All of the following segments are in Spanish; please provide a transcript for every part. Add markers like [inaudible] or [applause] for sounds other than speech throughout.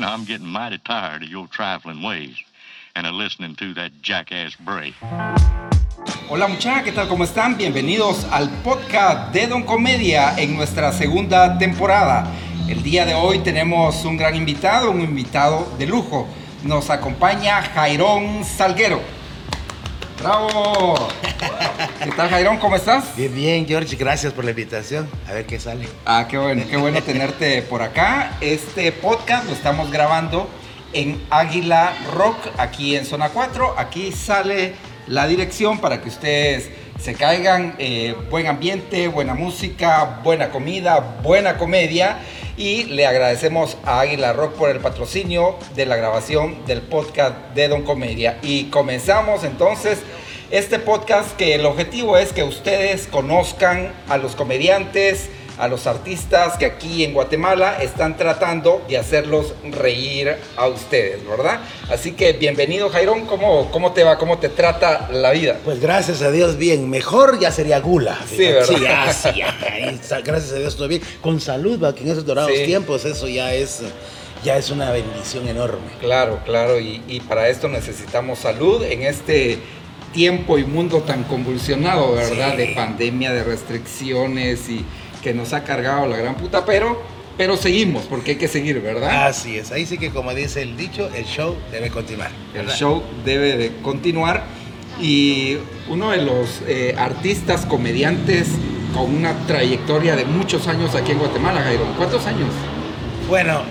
and I'm getting mighty tired of your trifling ways and of listening to that jackass Bray. Hola muchachos, ¿qué tal? ¿Cómo están? Bienvenidos al podcast de Don Comedia en nuestra segunda temporada. El día de hoy tenemos un gran invitado, un invitado de lujo. Nos acompaña Jairón Salguero. ¡Bravo! ¿Qué tal Jairón? ¿Cómo estás? Bien, bien, George, gracias por la invitación. A ver qué sale. Ah, qué bueno, qué bueno tenerte por acá. Este podcast lo estamos grabando en Águila Rock, aquí en Zona 4. Aquí sale la dirección para que ustedes se caigan. eh, buen ambiente, buena música, buena comida, buena comedia. Y le agradecemos a Águila Rock por el patrocinio de la grabación del podcast de Don Comedia. Y comenzamos entonces este podcast que el objetivo es que ustedes conozcan a los comediantes, a los artistas que aquí en Guatemala están tratando de hacerlos reír a ustedes, ¿verdad? Así que bienvenido Jairón, ¿cómo, cómo te va? ¿Cómo te trata la vida? Pues gracias a Dios, bien. Mejor ya sería gula. Sí. ¿verdad? Sí, ya, sí, ya. Gracias a Dios, todo bien. Con salud, va, que en esos dorados Sí. tiempos eso ya es, ya es una bendición enorme. Claro, claro, y, y para esto necesitamos salud en este tiempo y mundo tan convulsionado, ¿verdad? Sí. De pandemia, de restricciones y que nos ha cargado la gran puta, pero, pero seguimos, porque hay que seguir, ¿verdad? Así es. Ahí sí que, como dice el dicho, el show debe continuar. El ¿verdad? show debe de continuar y uno de los eh, artistas comediantes con una trayectoria de muchos años aquí en Guatemala, Jairo. ¿Cuántos años? Bueno,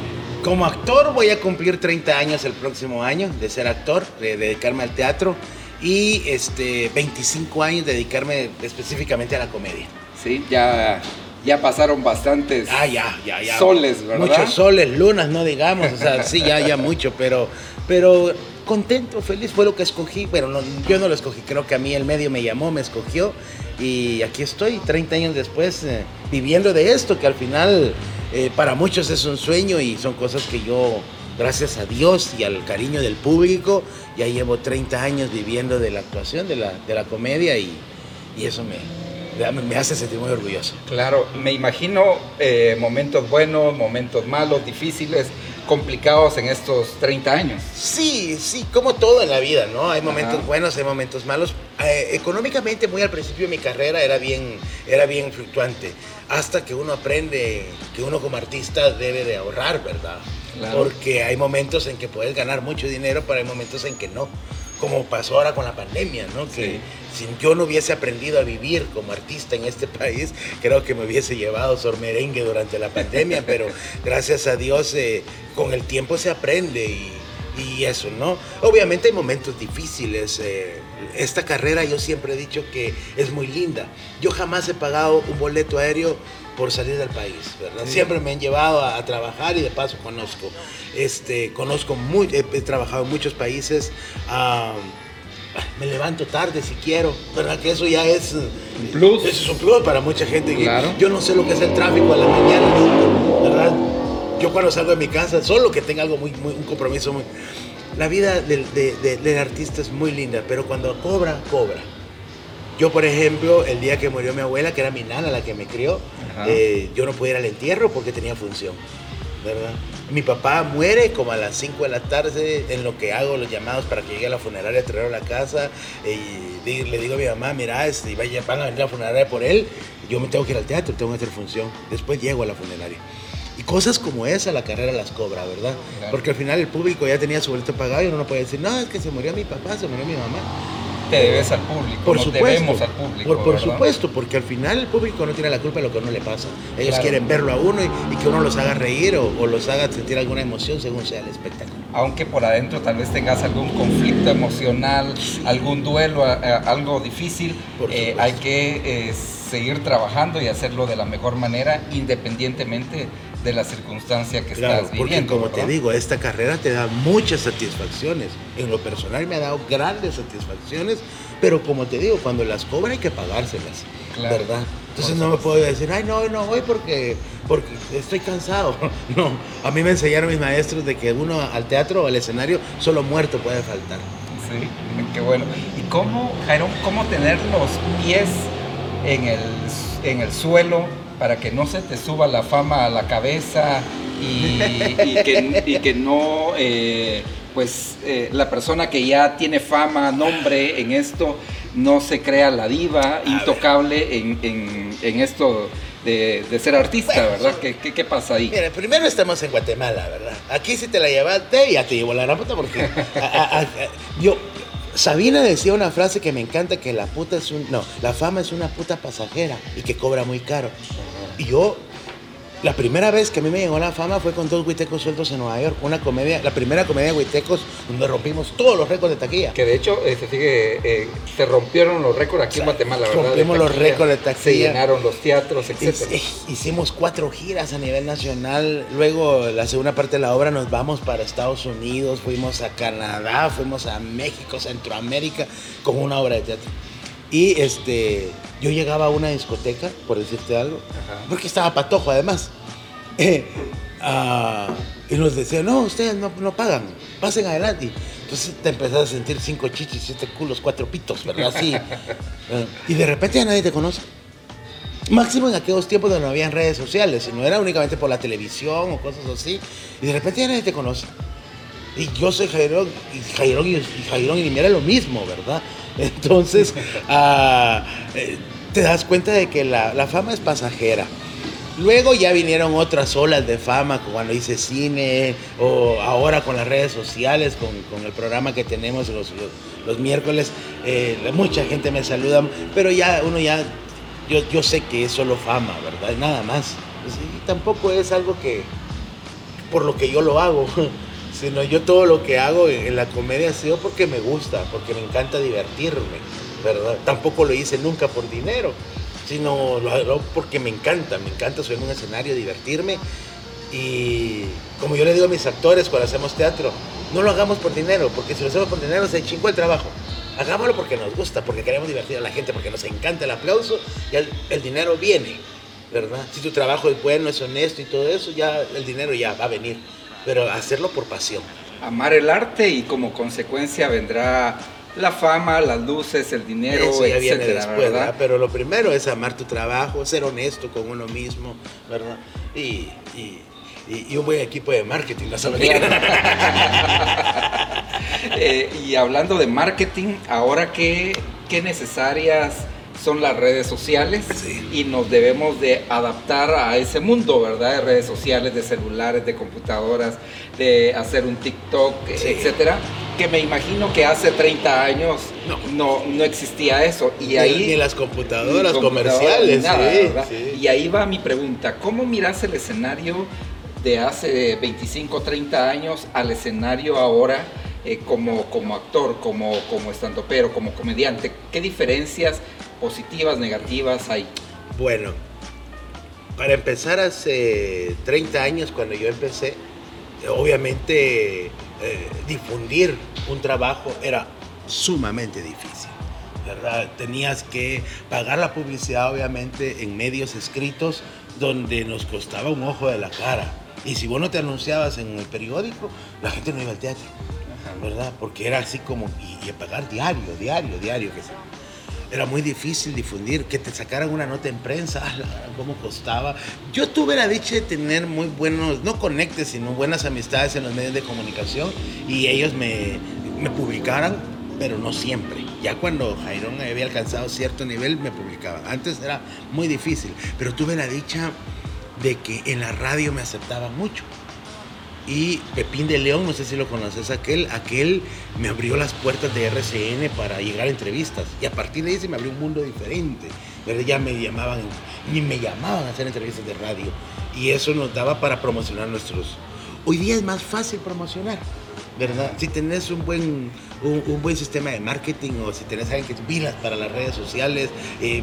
como actor voy a cumplir 30 años el próximo año de ser actor, de dedicarme al teatro y este 25 años de dedicarme específicamente a la comedia. Sí, ya, ya pasaron bastantes Ah, ya, ya, ya. soles, ¿verdad? Muchos soles, lunas, no digamos, o sea, sí, ya, ya mucho, pero, pero contento, feliz, fue lo que escogí. Bueno, no, yo no lo escogí, creo que a mí el medio me llamó, me escogió y aquí estoy, 30 años después, eh, viviendo de esto, que al final eh, para muchos es un sueño y son cosas que yo, gracias a Dios y al cariño del público, ya llevo 30 años viviendo de la actuación, de la, de la comedia y, y eso me, me- hace sentir muy orgulloso. Claro, me imagino eh, momentos buenos, momentos malos, difíciles, complicados en estos 30 años. Sí, sí, como todo en la vida, ¿no? Hay momentos Ajá. buenos, hay momentos malos. Eh, económicamente, muy al principio de mi carrera era bien, era bien fluctuante. Hasta que uno aprende que uno como artista debe de ahorrar, ¿verdad? Claro. Porque hay momentos en que puedes ganar mucho dinero, pero hay momentos en que no. Como pasó ahora con la pandemia, ¿no? Que si yo no hubiese aprendido a vivir como artista en este [laughs] país, creo que me hubiese llevado sormerengue durante la pandemia, pero [laughs] gracias a Dios eh, con el tiempo se aprende y, y eso, ¿no? Obviamente hay momentos difíciles. eh, esta carrera yo siempre he dicho que es muy linda. Yo jamás he pagado un boleto aéreo por salir del país, ¿verdad? Sí. Siempre me han llevado a, a trabajar y de paso conozco. Este, conozco muy, he, he trabajado en muchos países. ah, me levanto tarde si quiero, ¿verdad? Que eso ya es Un plus. Eso es un plus para mucha gente. Claro. Yo no sé lo que es el tráfico a la mañana, ¿verdad? Yo cuando salgo de mi casa, solo que tenga algo muy, muy un compromiso muy... La vida del, de- de- del artista es muy linda, pero cuando cobra, cobra. Yo, por ejemplo, el día que murió mi abuela, que era mi nana la que me crió, eh, yo no podía ir al entierro porque tenía función, ¿verdad? Mi papá muere como a las 5 de la tarde en lo que hago los llamados para que llegue a la funeraria, traerlo a la casa y di- le digo a mi mamá, mira, este, van a venir a la funeraria por él, yo me tengo que ir al teatro, tengo que hacer función, después llego a la funeraria. Y cosas como esa la carrera las cobra, ¿verdad? Claro. Porque al final el público ya tenía su boleto pagado y uno no puede decir, no, es que se murió mi papá, se murió mi mamá. Te debes al público, Por nos supuesto. debemos al público. Por, por supuesto, porque al final el público no tiene la culpa de lo que a uno le pasa. Ellos Claro. quieren verlo a uno y, y que uno los haga reír o, o los haga sentir alguna emoción según sea el espectáculo. Aunque por adentro tal vez tengas algún conflicto emocional, algún duelo, a- a- algo difícil, eh, hay que eh, seguir trabajando y hacerlo de la mejor manera, independientemente de la circunstancia que Claro, estás porque viviendo. como ¿verdad? te digo, esta carrera te da muchas satisfacciones. En lo personal me ha dado grandes satisfacciones, pero como te digo, cuando las cobra hay que pagárselas, Claro. ¿verdad? Entonces no me puedo decir, ay, no, no voy porque, porque estoy cansado. [laughs] No, a mí me enseñaron mis maestros de que uno al teatro o al escenario solo muerto puede faltar. Sí, qué bueno. ¿Y cómo, Jairón, cómo tener los pies en el, en el suelo para que no se te suba la fama a la cabeza [laughs] y, que, y que, no, eh, pues eh, la persona que ya tiene fama, nombre en esto, no se crea la diva intocable en, en, esto de, ser artista, ¿verdad? ¿Qué, ¿Qué, pasa ahí? Mira, primero estamos en Guatemala, ¿verdad? Aquí si te la llevaste, ya te llevo la puta porque yo, Sabina decía una frase que me encanta, que la puta es un... No, la fama es una puta pasajera y que cobra muy caro. Y yo la primera vez que a mí me llegó la fama fue con dos huitecos sueltos en Nueva York. Una comedia, la primera comedia de huitecos donde rompimos todos los récords de taquilla. Que de hecho, se sigue, eh, se rompieron los récords aquí en Guatemala, ¿verdad? Rompimos los récords de taquilla. Se llenaron los teatros, etc. Hicimos cuatro giras a nivel nacional. Luego, la segunda parte de la obra, nos vamos para Estados Unidos, fuimos a Canadá, fuimos a México, Centroamérica, con una obra de teatro. Y este, yo llegaba a una discoteca, por decirte algo, porque estaba patojo además. Eh, ah, y nos decían, no, ustedes no, no, pagan, pasen adelante. Entonces te empezás a sentir cinco chichis, siete culos, cuatro pitos, ¿verdad? Así. [laughs] Eh, y de repente ya nadie te conoce. Máximo en aquellos tiempos donde no había redes sociales, no era únicamente por la televisión o cosas así. Y de repente ya nadie te conoce. Y yo soy Jairón, y Jairón y, Jairón y era lo mismo, ¿verdad? Entonces, ah, eh, te das cuenta de que la, fama es pasajera. Luego ya vinieron otras olas de fama, cuando hice cine, o ahora con las redes sociales, con, el programa que tenemos los, los, miércoles. Eh, mucha gente me saluda, pero ya uno ya, yo, yo sé que es solo fama, ¿verdad? Nada más. y tampoco es algo que, por lo que yo lo hago. Sino yo todo lo que hago en, la comedia ha sido porque me gusta, porque me encanta divertirme, ¿verdad? Tampoco lo hice nunca por dinero, sino lo hago porque me encanta, me encanta subir en un escenario, divertirme y como yo le digo a mis actores cuando hacemos teatro, no lo hagamos por dinero, porque si lo hacemos por dinero se chingó el trabajo. Hagámoslo porque nos gusta, porque queremos divertir a la gente, porque nos encanta el aplauso y el, el dinero viene, ¿verdad? Si tu trabajo es bueno, es honesto y todo eso, ya el dinero ya va a venir pero hacerlo por pasión. Amar el arte y como consecuencia vendrá la fama, las luces, el dinero, Eso ya viene después, ¿verdad? Pero lo primero es amar tu trabajo, ser honesto con uno mismo, ¿verdad? Y, un buen equipo de marketing, ¿no [laughs] eh, y hablando de marketing, ahora qué, qué necesarias son las redes sociales y nos debemos de adaptar a ese mundo, ¿verdad? De redes sociales, de celulares, de computadoras, de hacer un TikTok, etcétera, que me imagino que hace 30 años no, no, existía eso. Y ahí, ni, las computadoras comerciales. Y ahí va mi pregunta, ¿cómo miras el escenario de hace 25, 30 años al escenario ahora? Eh, como, como actor, como, como estandopero, como comediante? ¿Qué diferencias positivas, negativas hay? Bueno, para empezar hace 30 años cuando yo empecé, obviamente eh, difundir un trabajo era sumamente difícil. ¿verdad? Tenías que pagar la publicidad obviamente en medios escritos donde nos costaba un ojo de la cara. Y si vos no te anunciabas en el periódico, la gente no iba al teatro, ¿verdad? Porque era así como, y, pagar diario, diario, diario, que se era muy difícil difundir, que te sacaran una nota en prensa, [laughs] cómo costaba. Yo tuve la dicha de tener muy buenos, no conectes, sino buenas amistades en los medios de comunicación y ellos me, me publicaran, pero no siempre. Ya cuando Jairón había alcanzado cierto nivel, me publicaban. Antes era muy difícil, pero tuve la dicha de que en la radio me aceptaban mucho y Pepín de León, no sé si lo conoces, aquel, aquel me abrió las puertas de RCN para llegar a entrevistas. Y a partir de ahí se me abrió un mundo diferente. pero Ya me llamaban, ni me llamaban a hacer entrevistas de radio. Y eso nos daba para promocionar nuestros... Hoy día es más fácil promocionar, ¿verdad? Si tenés un buen, un, buen sistema de marketing o si tenés alguien que pilas para las redes sociales, eh,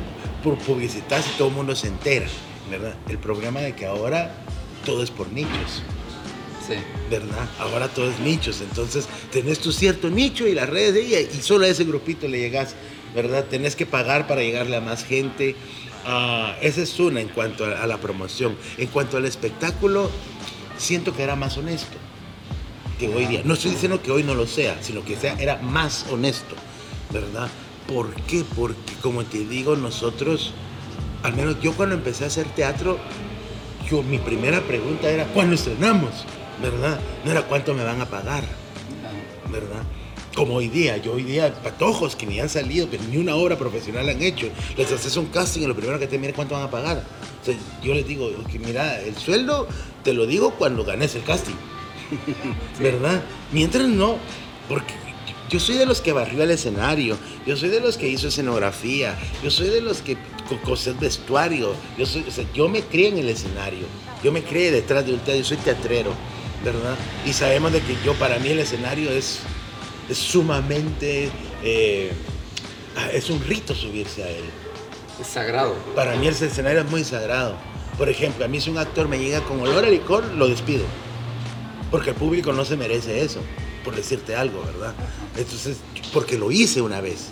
publicitas y todo el mundo se entera, ¿verdad? El problema de que ahora todo es por nichos. ¿Verdad? Ahora todo es nichos, entonces tenés tu cierto nicho y las redes y, solo a ese grupito le llegas, ¿verdad? Tenés que pagar para llegarle a más gente. Ah, esa es una en cuanto a, la promoción. En cuanto al espectáculo, siento que era más honesto que hoy día. No estoy diciendo que hoy no lo sea, sino que sea, era más honesto, ¿verdad? ¿Por qué? Porque como te digo, nosotros, al menos yo cuando empecé a hacer teatro, yo, mi primera pregunta era, ¿cuándo estrenamos? ¿Verdad? No era cuánto me van a pagar, ¿verdad? Como hoy día, yo hoy día, patojos que ni han salido, que ni una obra profesional han hecho, les haces un casting y lo primero que te cuánto van a pagar. O sea, yo les digo, que mira, el sueldo te lo digo cuando ganes el casting, [laughs] ¿verdad? Mientras no, porque yo soy de los que barrió el escenario, yo soy de los que hizo escenografía, yo soy de los que co- cosé vestuario, yo, soy, o sea, yo me crié en el escenario, yo me crié detrás de un teatro, yo soy teatrero, ¿verdad? Y sabemos de que yo, para mí el escenario es, es sumamente, eh, ah, es un rito subirse a él. Es sagrado. Para mí el escenario es muy sagrado. Por ejemplo, a mí si un actor me llega con olor a licor, lo despido. Porque el público no se merece eso, por decirte algo, ¿verdad? Entonces, porque lo hice una vez.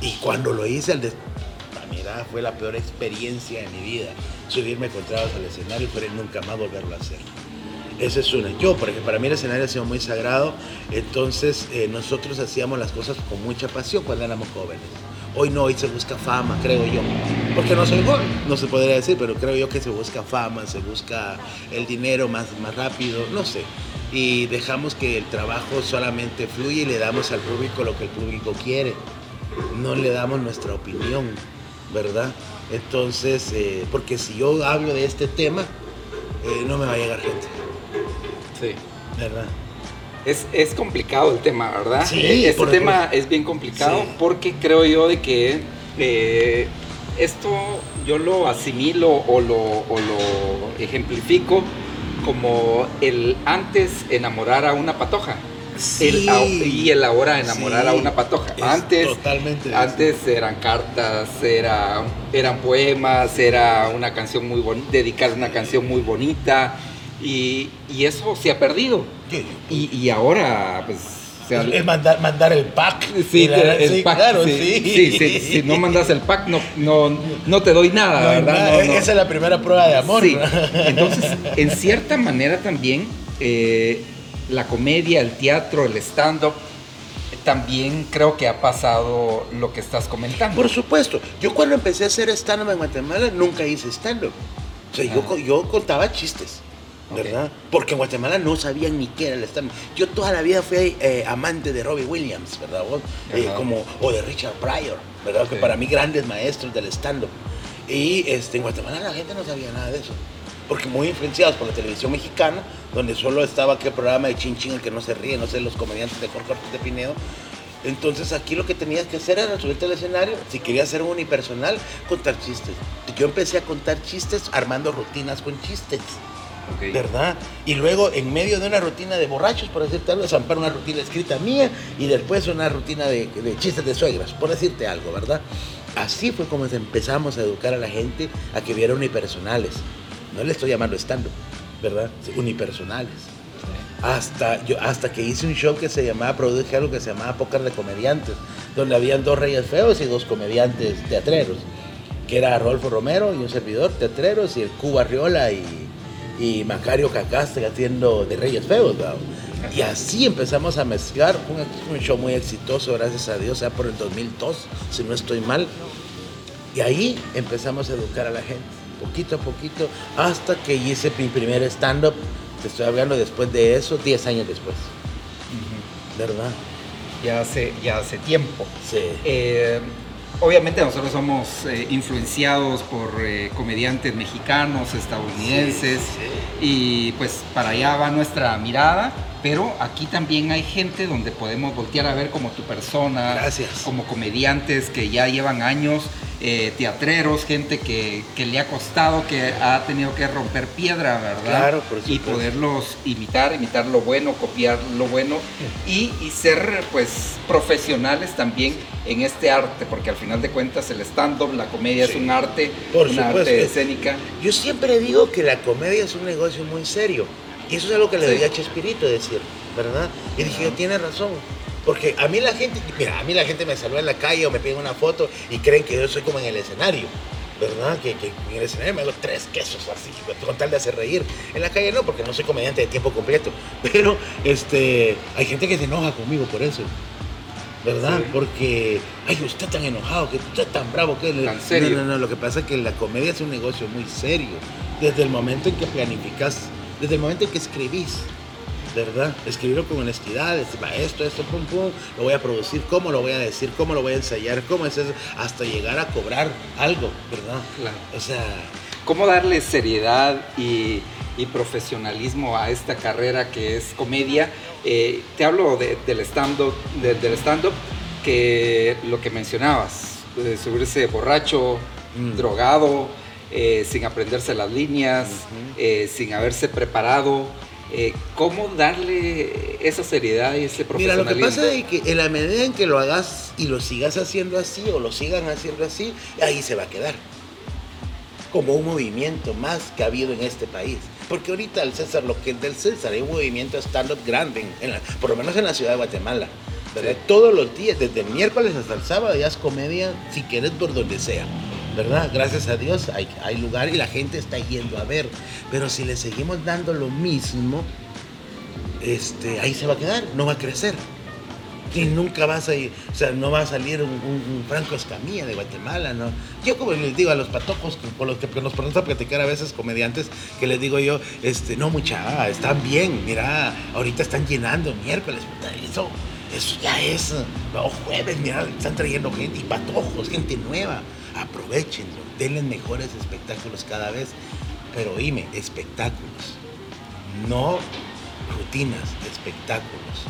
Y cuando lo hice, al mira, fue la peor experiencia de mi vida. Subirme con tragos al escenario, pero nunca más volverlo a hacer. Esa es una. Yo, porque para mí el escenario ha sido muy sagrado, entonces eh, nosotros hacíamos las cosas con mucha pasión cuando éramos jóvenes. Hoy no, hoy se busca fama, creo yo. Porque no soy joven, no se podría decir, pero creo yo que se busca fama, se busca el dinero más, más rápido, no sé. Y dejamos que el trabajo solamente fluya y le damos al público lo que el público quiere. No le damos nuestra opinión, ¿verdad? Entonces, eh, porque si yo hablo de este tema, eh, no me va a llegar gente, Sí. ¿verdad? Es, es complicado el tema, ¿verdad? Sí, Este tema es bien complicado Sí. porque creo yo de que eh, esto yo lo asimilo o lo, o lo ejemplifico como el antes enamorar a una patoja. El y el ahora enamorar Sí, a una patoja. es Antes, totalmente antes eran cartas, era, eran poemas, era una canción muy bonita, dedicar una canción muy bonita y, y eso se ha perdido. Y, y ahora, pues, o sea, es, mandar, mandar el pack. sí, la- el sí, pack, claro, sí, sí. sí, sí, si no mandas el pack, no, no, no te doy nada, No ¿verdad? nada, No, no. Esa es la primera prueba de amor. [laughs] Entonces, en cierta manera también, eh, la comedia, el teatro, el stand-up, también creo que ha pasado lo que estás comentando. Por supuesto. Yo cuando empecé a hacer stand-up en Guatemala, nunca hice stand-up. O sea, yo, Ah. co- yo contaba chistes, ¿verdad? Porque en Guatemala no sabían ni qué era el stand-up. Yo toda la vida fui eh, amante de Robbie Williams, ¿verdad? vos? Eh, como, o de Richard Pryor, ¿verdad? Que Sí. para mí grandes maestros del stand-up. Y este, en Guatemala la gente no sabía nada de eso. Porque muy influenciados por la televisión mexicana, donde solo estaba aquel programa de Chin Chin, el que no se ríe, no sé, los comediantes de Jorge Ortiz de Pinedo. Entonces aquí lo que tenías que hacer era subirte al escenario, si querías ser un unipersonal, contar chistes. Yo empecé a contar chistes armando rutinas con chistes, ¿verdad? Y luego en medio de una rutina de borrachos, por decirte algo, zampar una rutina escrita mía y después una rutina de, de chistes de suegras, por decirte algo, ¿verdad? Así fue como empezamos a educar a la gente a que viera unipersonales. No le estoy llamando stand-up, ¿verdad? Unipersonales hasta, yo, hasta que hice un show que se llamaba, produje algo que se llamaba Póker de Comediantes, donde habían dos reyes feos y dos comediantes teatreros, que era Rolfo Romero y un servidor teatreros y el Cuba Riola y, y Macario Cacaste haciendo de reyes feos, ¿verdad? Y así empezamos a mezclar, un, un show muy exitoso, gracias a Dios, sea por el 2002, si no estoy mal. Y ahí empezamos a educar a la gente, poquito a poquito, hasta que hice mi primer stand-up. Te estoy hablando después de eso, 10 años después. ¿Verdad? Ya hace, ya hace tiempo. Sí. Eh, obviamente nosotros somos eh, influenciados por eh, comediantes mexicanos, estadounidenses, y pues para allá va nuestra mirada, pero aquí también hay gente donde podemos voltear a ver como tu persona, Gracias. como comediantes que ya llevan años, eh, teatreros, gente que, que le ha costado, que ha tenido que romper piedra, ¿verdad? Claro, por Y supuesto. poderlos imitar, imitar lo bueno, copiar lo bueno y, y ser pues profesionales también en este arte, porque al final de cuentas el stand-up, la comedia Sí, es un arte, por una supuesto. arte escénica. Yo siempre digo que la comedia es un negocio muy serio. Y eso es algo que le Sí. debía a Chespirito decir, ¿verdad? Y dije, yo tiene razón. Porque a mí la gente, mira, a mí la gente me saluda en la calle o me pide una foto y creen que yo soy como en el escenario. ¿Verdad? Que, que en el escenario me hago tres quesos así, con tal de hacer reír. En la calle no, porque no soy comediante de tiempo completo. [laughs] Pero este, hay gente que se enoja conmigo por eso. ¿verdad? Porque, ay, usted tan enojado, que usted tan bravo, que Tan serio. No, no, no, lo que pasa es que la comedia es un negocio muy serio. Desde el momento en que planificas, desde el momento en que escribís, ¿verdad? Escribirlo con honestidad, decir, va, esto, esto, pum, pum, lo voy a producir, cómo lo voy a decir, cómo lo voy a ensayar, cómo es eso, hasta llegar a cobrar algo, ¿verdad? Claro. O sea, ¿Cómo darle seriedad y, y profesionalismo a esta carrera que es comedia? Eh, te hablo de- del stand-up, de- del stand-up, que lo que mencionabas, de subirse borracho, Mm. drogado, eh, sin aprenderse las líneas, Ujú. eh, sin haberse preparado. Eh, ¿Cómo darle esa seriedad y ese Mira, lo que profesionalismo? pasa es que en la medida en que lo hagas y lo sigas haciendo así o lo sigan haciendo así, ahí se va a quedar. Como un movimiento más que ha habido en este país. Porque ahorita el César, lo que es del César, hay un movimiento stand-up grande, en- la- por lo menos en la ciudad de Guatemala. ¿verdad? Todos los días, desde el miércoles hasta el sábado, ya es comedia, si quieres, por donde sea. ¿Verdad? Gracias a Dios hay, lugar y la gente está yendo a ver. Pero si le seguimos dando lo mismo, este, ahí se va a quedar, no va a crecer. Y nunca vas a ir, o sea, no va a salir un, Franco Escamilla de Guatemala, ¿no? Yo como les digo a los patojos que- con los que nos ponemos a platicar a veces comediantes, que les digo yo, este, no mucha, están bien, mira, ahorita están llenando miércoles, eso, eso ya es, no, jueves, mira, están trayendo gente y patojos, gente nueva, aprovechenlo, denles mejores espectáculos cada vez, pero oíme, espectáculos, no rutinas, espectáculos,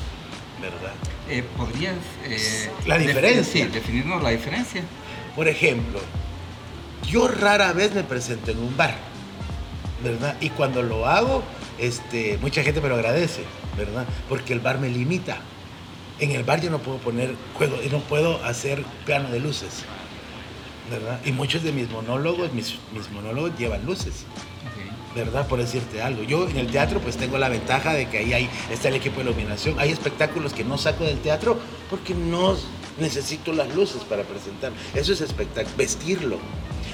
¿verdad? Eh, ¿Podrías... eh, La diferencia. definirnos la diferencia. Por ejemplo, yo rara vez me presento en un bar, ¿verdad? Y cuando lo hago, este, mucha gente me lo agradece, ¿verdad? Porque el bar me limita. En el bar yo no puedo poner juego, y no puedo hacer plano de luces, ¿verdad? Y muchos de mis monólogos, mis, mis monólogos llevan luces. ¿verdad? Por decirte algo. Yo en el teatro pues tengo la ventaja de que ahí hay, está el equipo de iluminación. Hay espectáculos que no saco del teatro porque no necesito las luces para presentar. Eso es espectáculo, vestirlo.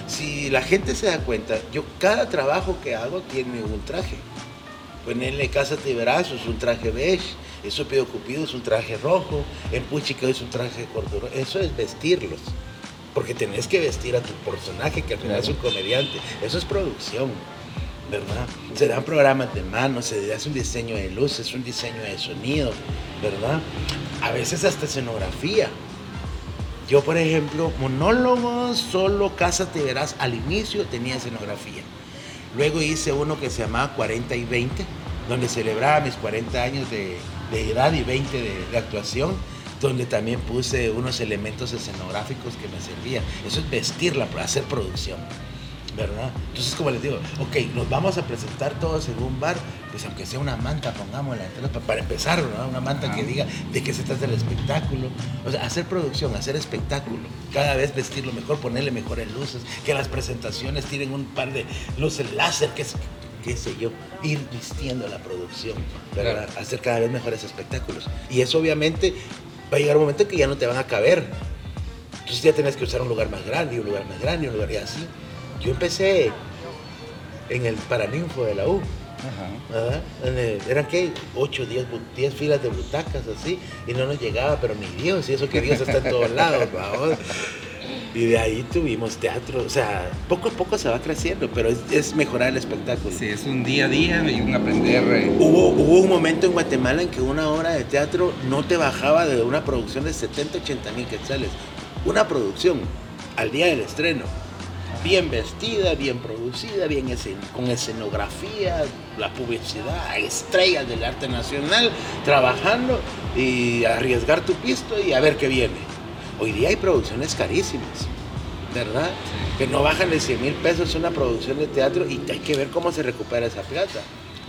Si la gente se da cuenta, yo cada trabajo que hago tiene un traje. Ponerle Casa Tiberazo es un traje beige, eso Pido Cupido es un traje rojo, el Puchica es un traje corduro. Eso es vestirlos. Porque tenés que vestir a tu personaje, que al final es un comediante. Eso es producción. ¿verdad? Se dan programas de mano, se hace un diseño de luces, un diseño de sonido, ¿verdad? A veces hasta escenografía. Yo, por ejemplo, monólogos, solo Casa Te Verás, al inicio tenía escenografía. Luego hice uno que se llamaba 40 y 20, donde celebraba mis 40 años de, de edad y 20 de, de actuación, donde también puse unos elementos escenográficos que me servían. Eso es vestirla, hacer producción. ¿verdad? Entonces, como les digo, ok, nos vamos a presentar todos en un bar, pues aunque sea una manta, pongámosla, entonces, para empezar, ¿no? Una manta que Ajá. diga de qué se trata el espectáculo. O sea, hacer producción, hacer espectáculo. Cada vez vestirlo mejor, ponerle mejores luces, que las presentaciones tienen un par de luces láser, que es, qué sé yo, ir vistiendo la producción, ¿verdad? Hacer cada vez mejores espectáculos. Y eso obviamente va a llegar un momento en que ya no te van a caber. Entonces ya tenés que usar un lugar más grande, y un lugar más grande, y un lugar y así. Yo empecé en el Paraninfo de la U, Ajá. eran que 8, 10, bu- 10 filas de butacas así, y no nos llegaba, pero ni Dios, y eso que Dios está en todos lados, vamos. Y de ahí tuvimos teatro, o sea, poco a poco se va creciendo, pero es, es mejorar el espectáculo. Sí, es un día a día y un aprender. eh, Hubo, hubo un momento en Guatemala en que una hora de teatro no te bajaba de una producción de 70, 80 mil quetzales. Una producción al día del estreno. Bien vestida, bien producida, bien escen- con escenografía, la publicidad, estrellas del arte nacional, trabajando y arriesgar tu pisto y a ver qué viene. Hoy día hay producciones carísimas, ¿verdad? Que no bajan de 100 mil pesos una producción de teatro y hay que ver cómo se recupera esa plata,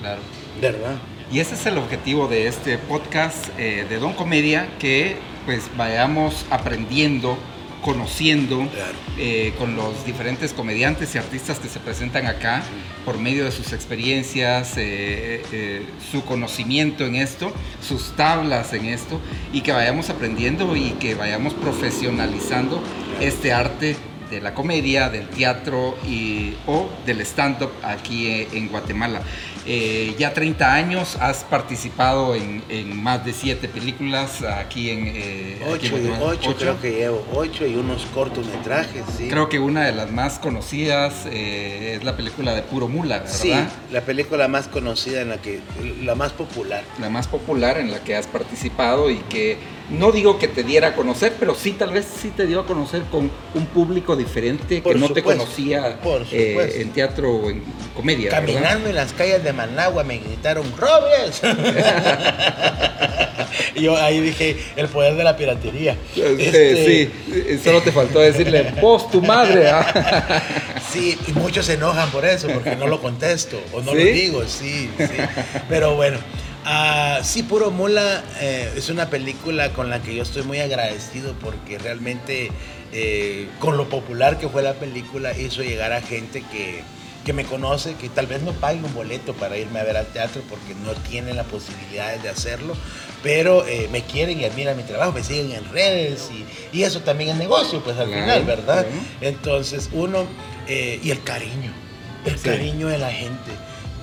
Claro. ¿verdad? Y ese es el objetivo de este podcast eh, de Don Comedia, que pues vayamos aprendiendo, conociendo Claro. eh, con los diferentes comediantes y artistas que se presentan acá por medio de sus experiencias, eh, eh, su conocimiento en esto, sus tablas en esto, y que vayamos aprendiendo y que vayamos profesionalizando este arte de la comedia, del teatro y, o del stand-up aquí en Guatemala. Eh, ya 30 años, has participado en, en más de 7 películas aquí en... eh, aquí en Ocho, y- Guatemala. ocho, Ocho. creo que llevo, ocho y unos cortometrajes, sí. Creo que una de las más conocidas eh, es la película de Puro Mula, ¿verdad? Sí, la película más conocida en la que, la más popular. La más popular en la que has participado y que no digo que te diera a conocer, pero sí tal vez sí te dio a conocer con un público diferente Por que no te conocía por eh, en teatro o en comedia. ¿verdad? Caminando en las calles de Managua me gritaron ¡Robles! [laughs] y yo ahí dije, el poder de la piratería. Este, Este, Sí, solo te faltó decirle, vos, tu madre. ¿ah? [laughs] Sí, y muchos se enojan por eso, porque no lo contesto o no ¿Sí? lo digo, sí, sí. Pero bueno, ah, sí, Puro Mula eh, es una película con la que yo estoy muy agradecido porque realmente eh, con lo popular que fue la película hizo llegar a gente que, que me conoce, que tal vez no pague un boleto para irme a ver al teatro porque no tienen la posibilidad de hacerlo, pero eh, me quieren y admiran mi trabajo, me siguen en redes y, y eso también es negocio, pues al final, ¿verdad? Entonces, uno, eh, y el cariño, el Sí. cariño de la gente.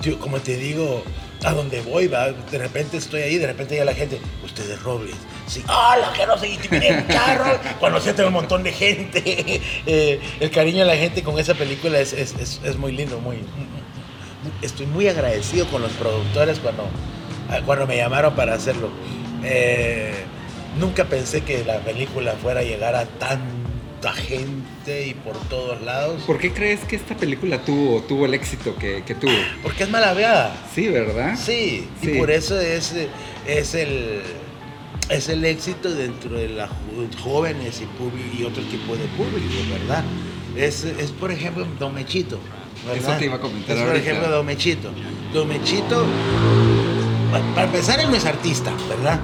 Yo, como te digo, a donde voy, va, de repente estoy ahí, de repente llega la gente, usted es Robles. Sí, ¡Hola, que no sé! Y te miré en carro, [laughs] cuando se un montón de gente. [laughs] Eh, el cariño de la gente con esa película es, es, es- es muy lindo, muy... Estoy muy agradecido con los productores cuando, cuando me llamaron para hacerlo. Eh, nunca pensé que la película fuera a llegar a tanta gente y por todos lados. ¿Por qué crees que esta película tuvo, tuvo el éxito que, que tuvo? Porque es malaveada. Sí, ¿verdad? Sí, Sí. y por eso es, es, el, es el éxito dentro de los jóvenes y, y otro tipo de público, ¿verdad? Es, es por ejemplo, Don Mechito. ¿verdad? Eso te iba a comentar Es por ahorita. ejemplo Don Mechito. Don Mechito, pa- para empezar, él no es artista, ¿verdad?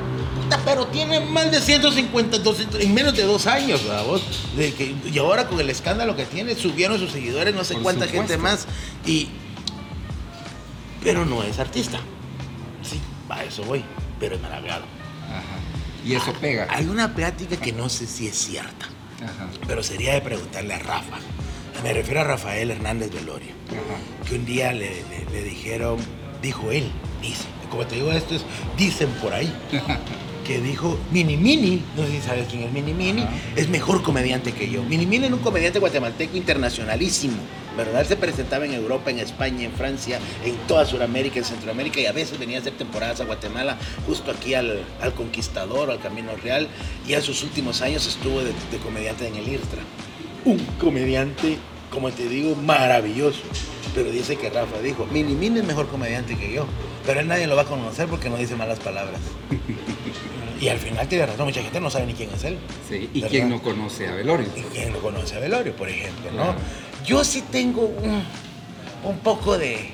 Pero tiene más de 150, 200, en menos de dos años, vos? De que, y ahora con el escándalo que tiene, subieron sus seguidores, no sé Por cuánta supuesto. gente más. Y, pero no es artista. Sí, a eso voy, pero es maravillado. Ajá. Y eso pega. Hay una plática que no sé si es cierta, Ajá. pero sería de preguntarle a Rafa. Me refiero a Rafael Hernández Velorio, Ajá. que un día le, le- le dijeron, dijo él, dice, como te digo esto es, dicen por ahí, [laughs] que dijo, Mini Mini, no sé si sabes quién es Mini Mini, es mejor comediante que yo. Mini Mini era un comediante guatemalteco internacionalísimo, ¿verdad? Él se presentaba en Europa, en España, en Francia, en toda Sudamérica, en Centroamérica y a veces venía a hacer temporadas a Guatemala, justo aquí al, al Conquistador, al Camino Real, y en sus últimos años estuvo de, de comediante en el IRTRA. Un comediante, como te digo, maravilloso. Pero dice que Rafa dijo, Mini Mini es mejor comediante que yo, pero él nadie lo va a conocer porque no dice malas palabras. [laughs] Y al final tiene razón, mucha gente no sabe ni quién es él. Sí. ¿Y ¿Verdad? quién no conoce a Velorio? ¿Y quién lo conoce a Velorio, por ejemplo? ¿no? Yo sí tengo un, un poco de,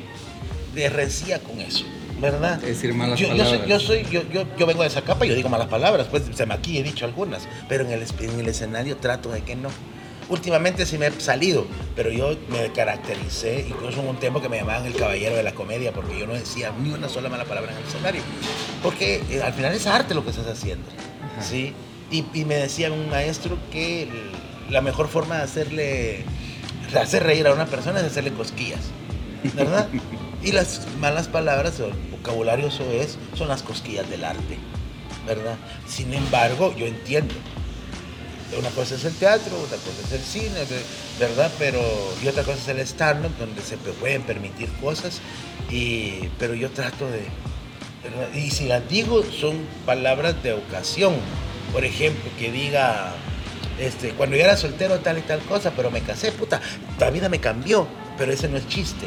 de rencilla con eso, ¿verdad? Es decir malas yo, yo soy, palabras. yo, soy yo, yo, yo vengo de esa capa, yo digo malas palabras, pues se me aquí he dicho algunas, pero en el, en el escenario trato de que no. Últimamente sí me he salido, pero yo me caractericé, incluso hubo un tiempo que me llamaban el caballero de la comedia, porque yo no decía ni una sola mala palabra en el escenario. Porque eh, al final es arte lo que estás haciendo. Ajá. ¿sí? Y, y me decía un maestro que la mejor forma de hacerle de hacer reír a una persona es hacerle cosquillas, ¿verdad? [laughs] y las malas palabras el vocabulario eso es, son las cosquillas del arte, ¿verdad? Sin embargo, yo entiendo. Una cosa es el teatro, otra cosa es el cine, ve- ¿verdad? Pero, y otra cosa es el stand-up, donde se pueden permitir cosas, y, pero yo trato de, ¿verdad? Y si las digo, son palabras de ocasión. Por ejemplo, que diga, este, cuando yo era soltero tal y tal cosa, pero me casé, puta, la vida me cambió, pero ese no es chiste.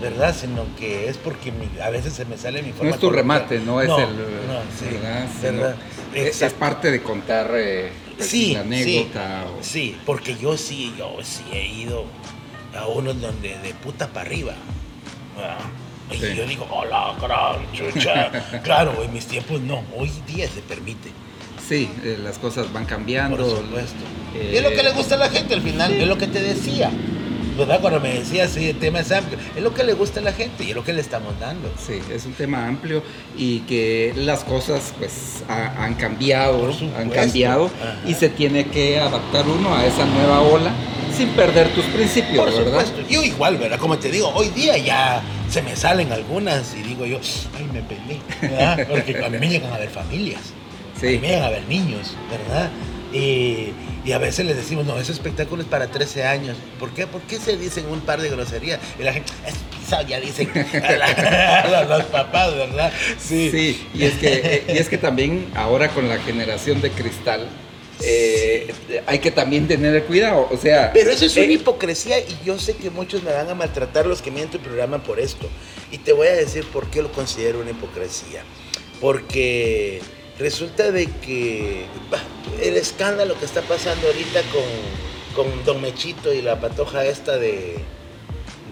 ¿Verdad? Sino que es porque mi- a veces se me sale mi forma No es tu remate, no es No, el. no, sí, ¿verdad? Es, parte de contar eh, Sí, la anécdota. o- Sí, sí, porque yo sí, yo sí he ido a unos donde de puta para arriba. Y Sí. yo digo, hola, gran chucha. [laughs] claro, en mis tiempos no, hoy día se permite. Sí, eh, las cosas van cambiando. Por supuesto. eh, es lo que le gusta a la gente al final, es lo que te decía. ¿Verdad? Cuando me decías, sí, el tema es amplio. Es lo que le gusta a la gente y es lo que le estamos dando. Sí, es un tema amplio y que las cosas pues ha- han cambiado, han cambiado Ajá. y se tiene que adaptar uno a esa nueva ola sin perder tus principios, Por ¿verdad? supuesto. Yo igual, ¿verdad? Como te digo, hoy día ya, se me salen algunas y digo yo, ay, me peleé, ¿verdad? [laughs] Porque a mí me llegan a ver familias, a mí Sí. me llegan a ver niños, ¿verdad? Y, y a veces les decimos, no, ese espectáculo es para 13 años. ¿Por qué? ¿Por qué se dicen un par de groserías? Y la gente, es ya dicen [laughs] a la- a los papás, ¿verdad? Sí, y es que, eh, y es que también ahora con la generación de cristal eh, hay que también tener cuidado. O sea, Pero eso es eh, una hipocresía y yo sé que muchos me van a maltratar los que miren tu programa por esto. Y te voy a decir por qué lo considero una hipocresía. Porque resulta de que bah, el escándalo que está pasando ahorita con, con Don Mechito y la patoja esta de,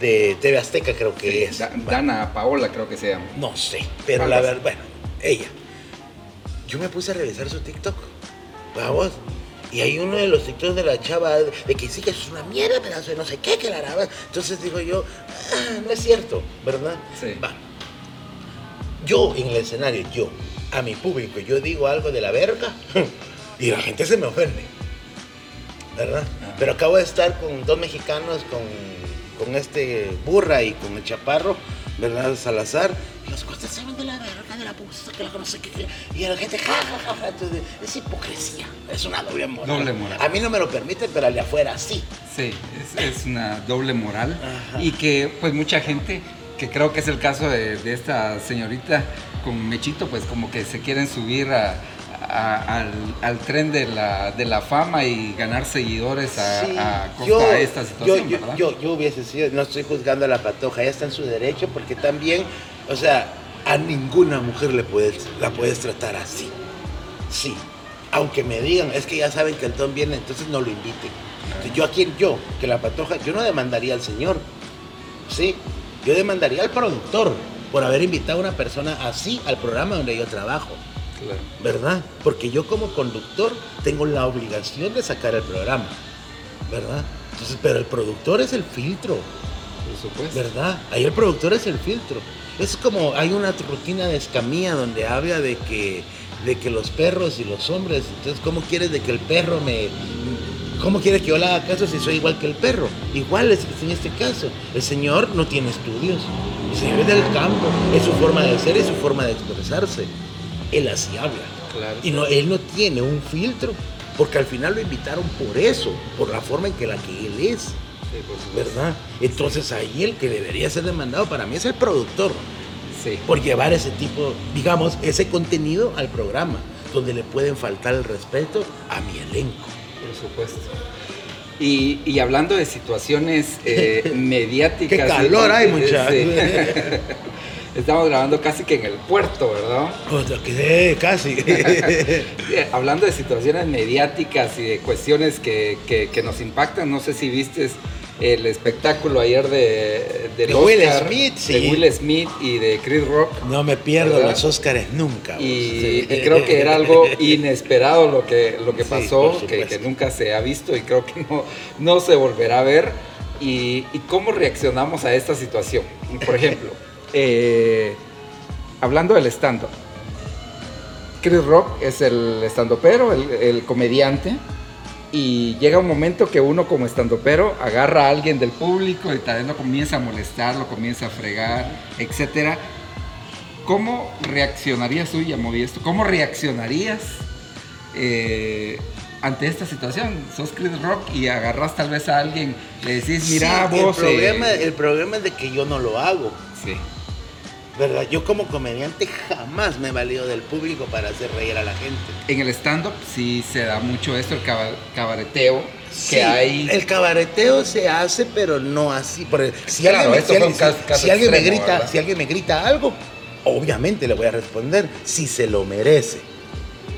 de TV Azteca creo que sí, es. Da- Dana Paola creo que se llama. No sé, pero la verdad, bueno, ella. Yo me puse a revisar su TikTok. Vamos. Y hay uno de los TikToks de la chava de que sí que es una mierda, pedazo de no sé qué, que la graba. Entonces digo yo, ah, no es cierto, ¿verdad? Sí. Va. Yo en el escenario, yo, a mi público, yo digo algo de la verga y la gente se me ofende. ¿Verdad? Ah. Pero acabo de estar con dos mexicanos, con, con este Burra y con el Chaparro, ¿verdad? Salazar. Y los costas saben de la verga, de la puta, que la no sé qué. qué. Y la gente, ja, ja, ja, ja. Entonces, es hipocresía, es una doble moral. Doble moral. A mí no me lo permiten, pero al de afuera sí. Sí, es, es una doble moral Ajá. y que pues mucha gente, que creo que es el caso de, de esta señorita con Mechito, pues como que se quieren subir a- a- al, al tren de la, de la fama y ganar seguidores a, Sí, a costa yo- de esta situación, yo, ¿verdad? Yo, yo hubiese sido, no estoy juzgando a la patoja, ella está en su derecho porque también, o sea, a ninguna mujer le puedes, la puedes tratar así. Sí. Aunque me digan, es que ya saben que el don viene, entonces no lo inviten. Entonces, yo a quien yo, que la patoja, yo no demandaría al señor. Sí. Yo demandaría al productor por haber invitado a una persona así al programa donde yo trabajo. Claro, ¿verdad? Porque yo como conductor tengo la obligación de sacar el programa, ¿verdad? Entonces, pero el productor es el filtro, por supuesto. ¿verdad? Ahí el productor es el filtro. Es como hay una rutina de escamilla donde habla de que, de que los perros y los hombres, entonces, ¿cómo quieres de que el perro me... ¿Cómo quieres que yo le haga caso si soy igual que el perro? Igual es en este caso. El señor no tiene estudios. El señor es del campo. Es su forma de ser, es su forma de expresarse. Él así habla. Claro. Y no, él no tiene un filtro, porque al final lo invitaron por eso, por la forma en que la que él es, Sí, supuesto. ¿verdad? Entonces ahí el que debería ser demandado para mí es el productor, Sí. por llevar ese tipo, digamos, ese contenido al programa, donde le pueden faltar el respeto a mi elenco. Por supuesto. Y, y hablando de situaciones eh, [laughs] mediáticas. Qué calor hay, muchachos. [laughs] Estamos grabando casi que en el puerto, ¿verdad? Cosa que eh, casi. [laughs] Hablando de situaciones mediáticas y de cuestiones que, que- que nos impactan, no sé si viste el espectáculo ayer de, De Will Oscar, Smith, de sí. Will Smith y de Chris Rock. no me pierdo ¿Verdad? los Óscares nunca. Y, Sí. y creo que era algo [laughs] inesperado lo que, lo que Sí, pasó, por que, que nunca se ha visto y creo que no, no se volverá a ver. Y, y cómo reaccionamos a esta situación. Por [laughs] ejemplo, eh, hablando del stand-up. Chris Rock es el estandopero, el, el comediante. Y llega un momento que uno como estandopero agarra a alguien del público y tal vez lo comienza a molestar, lo comienza a fregar, etcétera. ¿Cómo reaccionarías tú, ya moví esto? ¿Cómo reaccionarías eh, ante esta situación? Sos Chris Rock y agarras tal vez a alguien, le decís, mira Sí, vos. El problema, eh, el problema es de que yo no lo hago. Sí, ¿Verdad? Yo como comediante jamás me he valido del público para hacer reír a la gente. en el stand-up sí se da mucho esto, el caba- cabareteo, Sí, que hay... El cabareteo se hace, pero no así. Por el- si Claro, alguien, si alguien- si- me grita, ¿verdad? si alguien me grita algo, obviamente le voy a responder si se lo merece.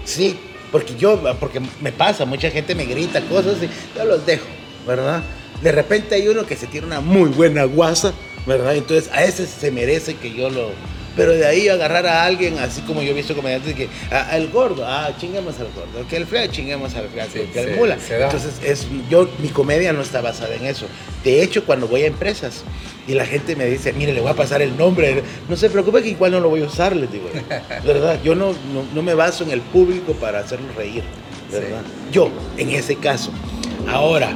Sí, porque yo, porque me pasa, mucha gente me grita cosas y yo los dejo, ¿verdad? De repente hay uno que se tiene una muy buena guasa, ¿verdad? Entonces a ese se merece que yo lo... Pero de ahí agarrar a alguien, así como yo he visto comediantes que, ah, al gordo, ah, chingamos al gordo, que el feo, chingamos al Sí, que el se- mula. se. Entonces es, yo, mi comedia no está basada en eso. De hecho, cuando voy a empresas y la gente me dice, mire, le voy a pasar el nombre, no se preocupe que igual no lo voy a usar, les digo. [laughs] ¿Verdad? Yo no, no, no me baso en el público para hacerlo reír, ¿verdad? Yo, en ese caso. Ahora,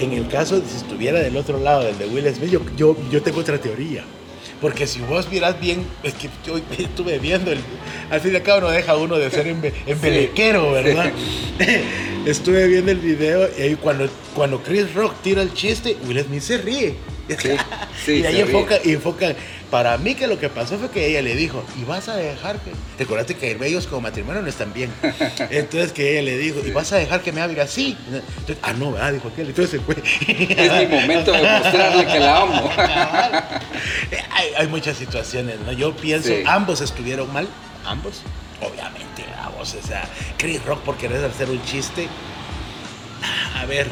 en el caso de si estuviera del otro lado, del de Will Smith, yo, yo, yo tengo otra teoría. Porque si vos miras bien, es que yo estuve viendo, el, al fin y al cabo no deja uno de ser embe, embelequero, ¿verdad? [laughs] estuve viendo el video y ahí cuando, cuando Chris Rock tira el chiste, Will Smith se ríe. [laughs] Sí, sí, y ahí enfoca, enfoca. Para mí que lo que pasó fue que ella le dijo, y vas a dejar que... Te acordaste que ellos como matrimonio no están bien. [laughs] Entonces que ella le dijo, y vas a dejar que me hable así. Entonces, ah, no, ¿verdad? Dijo aquel. Entonces se fue. [laughs] Es mi momento de mostrarle que la amo. hay, hay muchas situaciones, ¿no? Yo pienso, Sí. ambos estuvieron mal, ambos, obviamente, vamos, o sea, Chris Rock por querer hacer un chiste, a ver,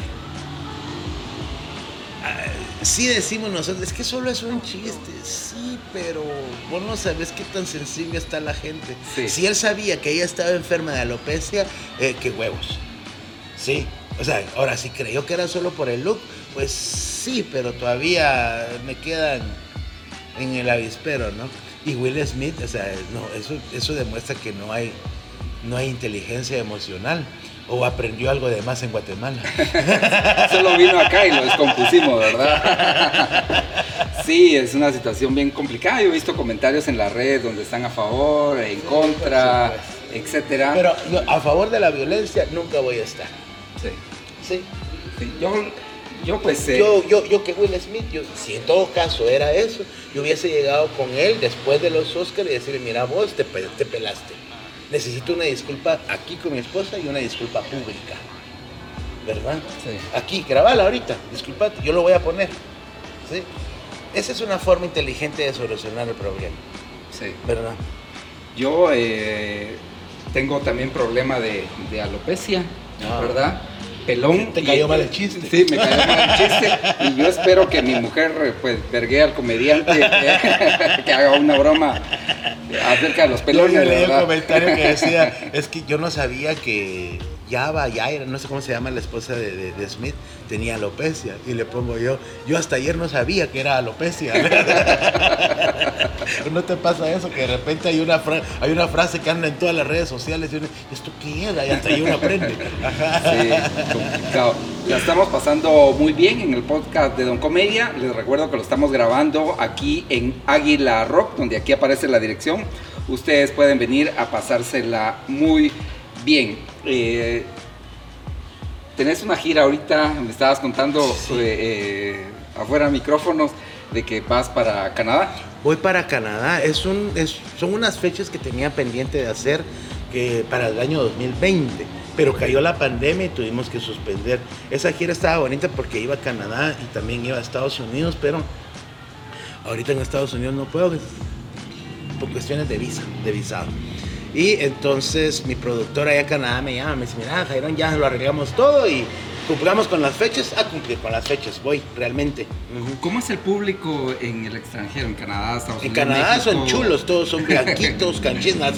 sí decimos nosotros, es que solo es un chiste, sí, pero vos no sabes qué tan sensible está la gente. Sí. Si él sabía que ella estaba enferma de alopecia, eh, qué huevos. Sí, o sea, ahora si creyó que era solo por el look, pues sí, pero todavía me quedan en el avispero, ¿no? Y Will Smith, o sea, no, eso, eso demuestra que no hay, no hay inteligencia emocional. O aprendió algo de más en Guatemala. [laughs] Solo vino acá y lo descompusimos, ¿verdad? [laughs] Sí, es una situación bien complicada. Yo he visto comentarios en la red donde están a favor, en contra, etcétera. Pero a favor de la violencia nunca voy a estar. Sí, Sí. sí. Yo, yo pues... eh, Yo, yo, yo que Will Smith, yo, si en todo caso era eso, yo hubiese llegado con él después de los Oscars y decirle, mira vos, te, te pelaste. Necesito una disculpa aquí con mi esposa y una disculpa pública. ¿Verdad? Sí. Aquí, grabala ahorita, disculpate, yo lo voy a poner. ¿Sí? Esa es una forma inteligente de solucionar el problema, sí. ¿verdad? Yo eh, tengo también problema de, de alopecia, Ah. ¿verdad? Pelón. Te y- cayó mal el [laughs] chiste. Sí, me cayó mal el chiste. Y yo espero que mi mujer, eh, pues, vergue al comediante que, [laughs] que haga una broma acerca de los Yo pelones, leí un ¿verdad? comentario que decía, [laughs] es que yo no sabía que Yaba, Yaira, no sé cómo se llama la esposa de, de- Smith, tenía alopecia. Y le pongo yo, yo hasta ayer no sabía que era alopecia. [laughs] ¿No te pasa eso? Que de repente hay una, hay una frase que anda en todas las redes sociales y uno, ¿esto qué era? Y hasta ahí uno aprende. Sí, complicado. La estamos pasando muy bien en el podcast de Don Comedia. Les recuerdo que lo estamos grabando aquí en Águila Rock, donde aquí aparece la dirección. Ustedes pueden venir a pasársela muy bien. Eh, tenés una gira ahorita, me estabas contando Sí. eh, eh, afuera micrófonos de que vas para Canadá. Voy para Canadá. Es un, es- son unas fechas que tenía pendiente de hacer que para el año 2020. Pero cayó la pandemia y tuvimos que suspender. Esa gira estaba bonita porque iba a Canadá y también iba a Estados Unidos, pero ahorita en Estados Unidos no puedo por cuestiones de visa, de visado. Y entonces mi productora allá en Canadá me llama, me dice, mira, Jairón, ya lo arreglamos todo y cumplamos con las fechas. A cumplir con las fechas, voy, realmente. ¿Cómo es el público en el extranjero, en Canadá, Estados En Unidos? Canadá son chulos, todos son blanquitos, [laughs] canchinas.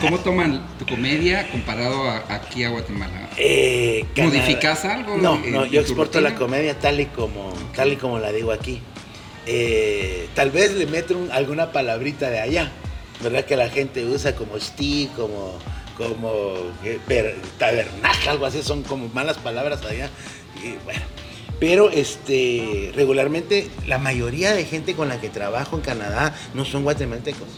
¿Cómo toman tu comedia comparado a- aquí a Guatemala? Eh, ¿Modificas algo No, en- no, en yo exporto la comedia tal y como, tal y como la digo aquí. Eh, tal vez le meto un- alguna palabrita de allá, ¿verdad? Que la gente usa como sti, como, como eh, algo así, son como malas palabras allá. Y bueno, pero este, regularmente la mayoría de gente con la que trabajo en Canadá no son guatemaltecos.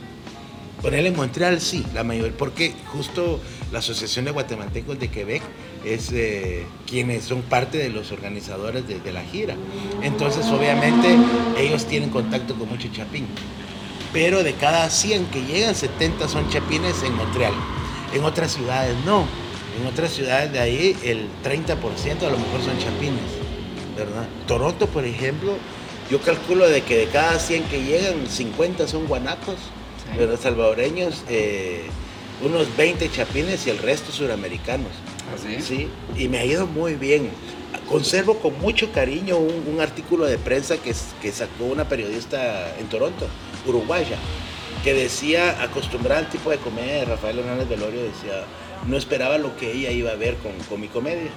Ponerle en Montreal sí, la mayor, porque justo la Asociación de Guatemaltecos de Quebec es eh, quienes son parte de los organizadores de, de la gira. Entonces, obviamente, ellos tienen contacto con mucho chapín. Pero de cada 100 que llegan, 70 son chapines en Montreal. En otras ciudades no. En otras ciudades de ahí, el 30% a lo mejor son chapines, ¿verdad? Toronto, por ejemplo, yo calculo de que de cada 100 que llegan, 50 son guanacos. Sí. ¿verdad? salvadoreños, eh, unos 20 chapines y el resto suramericanos. ¿Así? Sí, y me ha ido muy bien. Conservo con mucho cariño un, un artículo de prensa que, que sacó una periodista en Toronto, uruguaya, que decía, acostumbrada al tipo de comedia de Rafael Hernández Velorio, decía, no esperaba lo que ella iba a ver con, con mi comedia.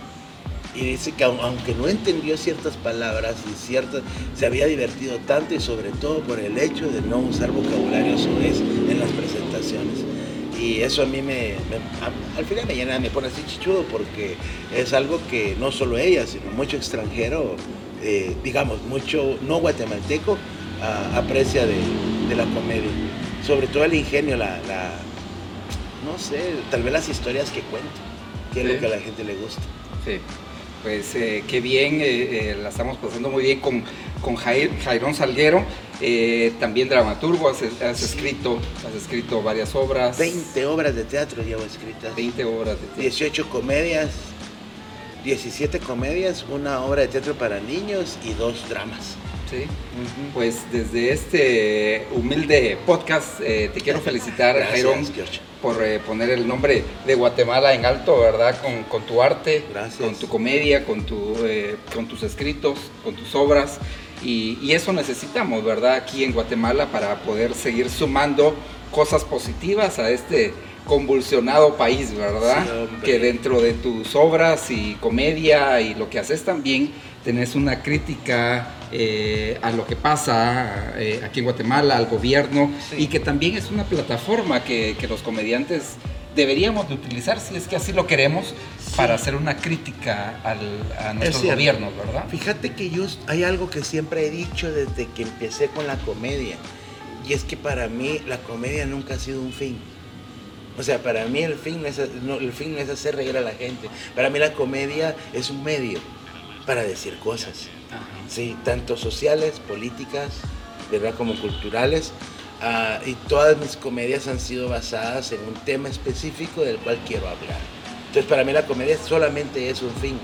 Y dice que au- aunque no entendió ciertas palabras y ciertas, se había divertido tanto y sobre todo por el hecho de no usar vocabulario soez en las presentaciones. Y eso a mí me, me- a- al final me llena, me pone así chichudo porque es algo que no solo ella, sino mucho extranjero, eh, digamos, mucho no guatemalteco, ah, aprecia de, de la comedia. Sobre todo el ingenio, la, la no sé, tal vez las historias que cuento, que es lo que a la gente le gusta. Sí. Pues eh, qué bien, eh, la estamos pasando muy bien con, con Jair- Jairón Salguero, eh, también dramaturgo, has, has Sí. escrito, has escrito varias obras. 20 obras de teatro llevo escritas. 20 obras de teatro. 18 comedias, 17 comedias, una obra de teatro para niños y dos dramas. Sí. Pues desde este humilde podcast eh, te quiero [laughs] felicitar, Jairón, por eh, poner el nombre de Guatemala en alto, ¿verdad? Con, con tu arte, Gracias. con tu comedia, con, tu, eh, con tus escritos, con tus obras. Y, y eso necesitamos, ¿verdad? Aquí en Guatemala para poder seguir sumando cosas positivas a este convulsionado país, ¿verdad? Sí, que dentro de tus obras y comedia y lo que haces también tenés una crítica eh, a lo que pasa eh, aquí en Guatemala, al gobierno, Sí. y que también es una plataforma que, que los comediantes deberíamos de utilizar, si es que así lo queremos, para hacer una crítica al- a nuestros gobiernos, ¿verdad? Fíjate que yo hay algo que siempre he dicho desde que empecé con la comedia. Y es que para mí la comedia nunca ha sido un fin. O sea, para mí el fin no es, no, el fin no es hacer reír a la gente. Para mí la comedia es un medio para decir cosas. Ajá. Sí, tanto sociales, políticas, ¿verdad? Como culturales. Ah, y todas mis comedias han sido basadas en un tema específico del cual quiero hablar. Entonces, para mí la comedia solamente es un fin.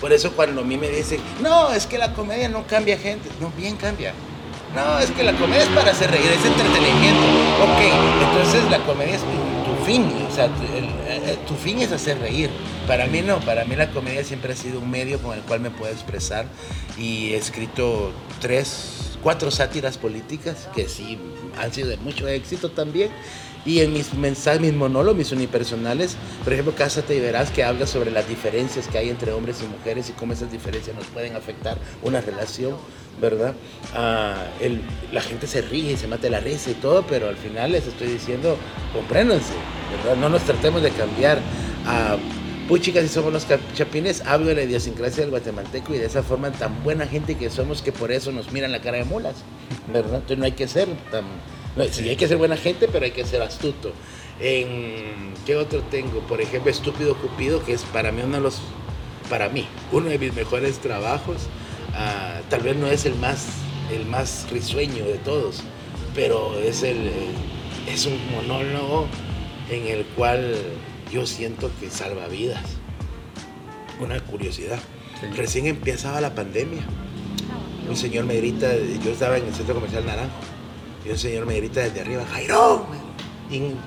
Por eso cuando a mí me dicen, no, es que la comedia no cambia gente. No, bien cambia. No, es que la comedia es para hacer reír, es entretenimiento. Ok, entonces la comedia es tu, tu fin, o sea, tu, el- eh, tu fin es hacer reír. Para mí no, para mí la comedia siempre ha sido un medio con el cual me puedo expresar y he escrito tres, cuatro sátiras políticas que sí han sido de mucho éxito también. Y en mis mensajes, mis monólogos, mis unipersonales, por ejemplo, Cásate y Verás, que habla sobre las diferencias que hay entre hombres y mujeres y cómo esas diferencias nos pueden afectar una relación, ¿verdad? Ah, la gente se ríe se mata la risa y todo, pero al final les estoy diciendo, compréndanse, ¿verdad? No nos tratemos de cambiar. a Puchicas y somos los chapines, hablo de la idiosincrasia del guatemalteco y de esa forma tan buena gente que somos que por eso nos miran la cara de mulas, ¿verdad? Entonces no hay que ser tan... no, sí, hay que ser buena gente, pero hay que ser astuto. En, ¿Qué otro tengo? Por ejemplo, Estúpido Cupido, que es para mí uno de los... Para mí, uno de mis mejores trabajos. Ah, tal vez no es el más, el más risueño de todos, pero es, el, es un monólogo en el cual yo siento que salva vidas. Una curiosidad. Sí. Recién empezaba la pandemia. Un señor me grita, yo estaba en el centro comercial Naranjo, y un señor me grita desde arriba, Jairón, y en-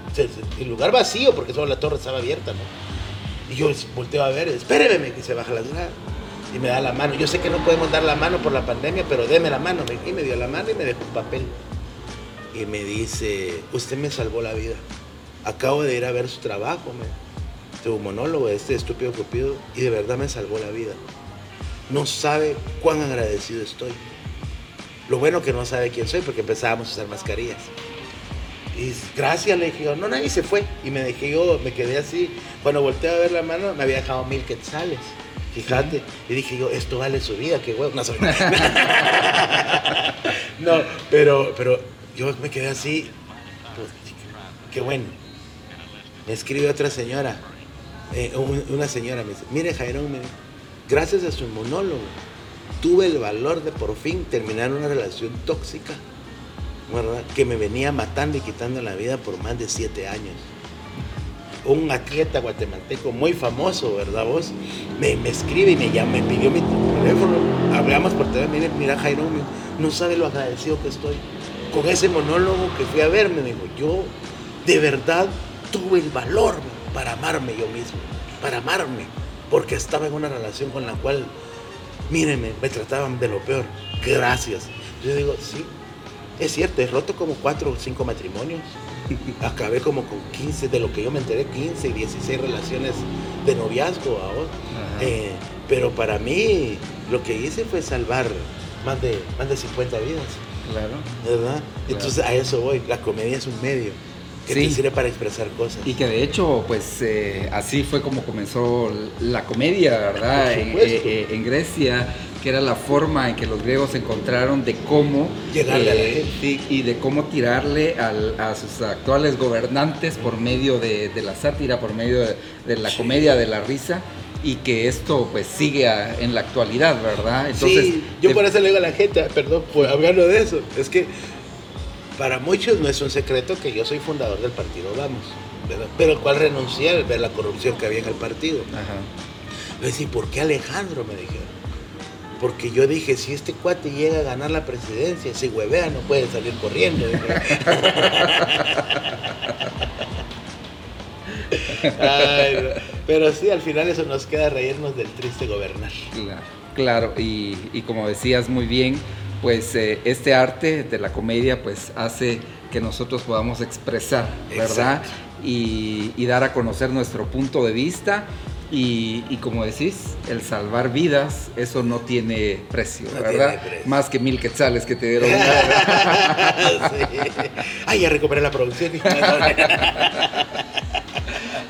el lugar vacío porque solo la torre estaba abierta, ¿no? Y yo volteo a ver, espéreme que se baja la grada. Y me da la mano. Yo sé que no podemos dar la mano por la pandemia, pero deme la mano. Y me dio la mano y me dejó un papel. Y me dice, usted me salvó la vida. Acabo de ir a ver su trabajo, me. Tu monólogo, este estúpido cupido, y de verdad me salvó la vida. No sabe cuán agradecido estoy. Lo bueno que no sabe quién soy, porque empezábamos a usar mascarillas. Y gracias, le dije yo, no, nadie se fue. Y me dejé yo, me quedé así. Cuando volteé a ver la mano, me había dejado mil quetzales. Fíjate. Y dije yo, esto vale su vida, qué huevo. No, soy- [laughs] [laughs] no, pero, pero yo me quedé así. pues, qué bueno. Me escribe otra señora. eh, un- una señora me dice, mire Jairón, gracias a su monólogo, tuve el valor de por fin terminar una relación tóxica ¿verdad? que me venía matando y quitando la vida por más de siete años. Un atleta guatemalteco muy famoso, ¿verdad vos? Me, me escribe y me llama, me pidió mi teléfono, hablamos por teléfono, mira, mira Jairo, me- no sabe lo agradecido que estoy. Con ese monólogo que fui a ver, me dijo, yo de verdad tuve el valor para amarme yo mismo, para amarme, porque estaba en una relación con la cual, mírenme, me trataban de lo peor. Gracias. Yo digo, sí, es cierto, he roto como cuatro o cinco matrimonios. [laughs] Acabé como con 15, de lo que yo me enteré, 15 y 16 relaciones de noviazgo ahora. Eh, pero para mí lo que hice fue salvar más de, más de 50 vidas, Claro. ¿verdad? Entonces a eso voy. La comedia es un medio que Sí. te sirve para expresar cosas. Y que de hecho, pues eh, así fue como comenzó la comedia, ¿verdad? Por En, eh, eh, en Grecia, que era la forma en que los griegos encontraron de cómo Llegarle a la gente. y de cómo tirarle al- a sus actuales gobernantes por medio de, de la sátira, por medio de, de la comedia, de la risa, y que esto pues sigue a- en la actualidad, ¿verdad? Entonces, sí, yo por eso le digo a la gente, perdón, pues, hablando de eso, es que para muchos no es un secreto que yo soy fundador del partido Vamos, ¿verdad? pero el cual renuncié al ver la corrupción que había en el partido. Ajá. Decía, ¿por qué Alejandro? Me dijeron. Porque yo dije, si este cuate llega a ganar la presidencia, si huevea no puede salir corriendo. [laughs] Ay. Pero sí, al final eso nos queda reírnos del triste gobernar. Claro, claro, y, y como decías muy bien, pues eh, este arte de la comedia pues hace que nosotros podamos expresar, ¿verdad? Y, y dar a conocer nuestro punto de vista. Y, y como decís, el salvar vidas, eso no tiene precio, No ¿verdad? tiene precio. Más que mil quetzales que te dieron. [laughs] Sí. Ay, ya recuperé la producción. [laughs]